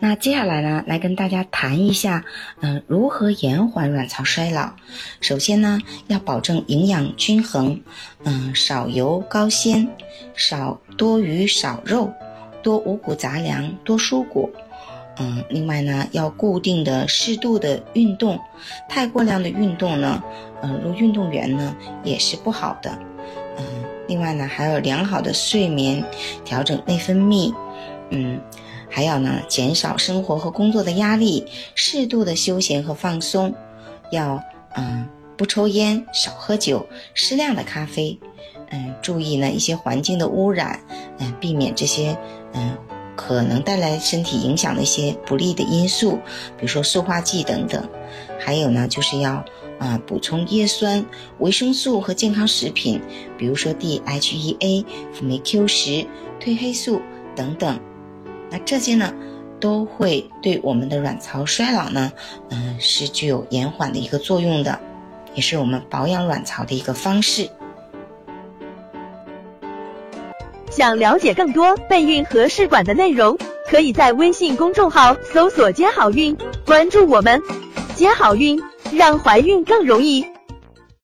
那接下来呢，来跟大家谈一下，嗯，如何延缓卵巢衰老。首先呢，要保证营养均衡，嗯，少油高纤，少多鱼少肉，多五谷杂粮，多蔬果。嗯，另外呢，要固定的、适度的运动，太过量的运动呢，嗯，如运动员呢，也是不好的。嗯，另外呢，还有良好的睡眠，调整内分泌，嗯。还要呢，减少生活和工作的压力，适度的休闲和放松，要嗯不抽烟，少喝酒，适量的咖啡，嗯，注意呢一些环境的污染，嗯，避免这些嗯可能带来身体影响的一些不利的因素，比如说塑化剂等等。还有呢，就是要啊补充叶酸、维生素和健康食品，比如说 DHEA、辅酶 Q 十、褪黑素等等。那这些呢，都会对我们的卵巢衰老呢，嗯，是具有延缓的一个作用的，也是我们保养卵巢的一个方式。想了解更多备孕和试管的内容，可以在微信公众号搜索“接好运”，关注我们，接好运，让怀孕更容易。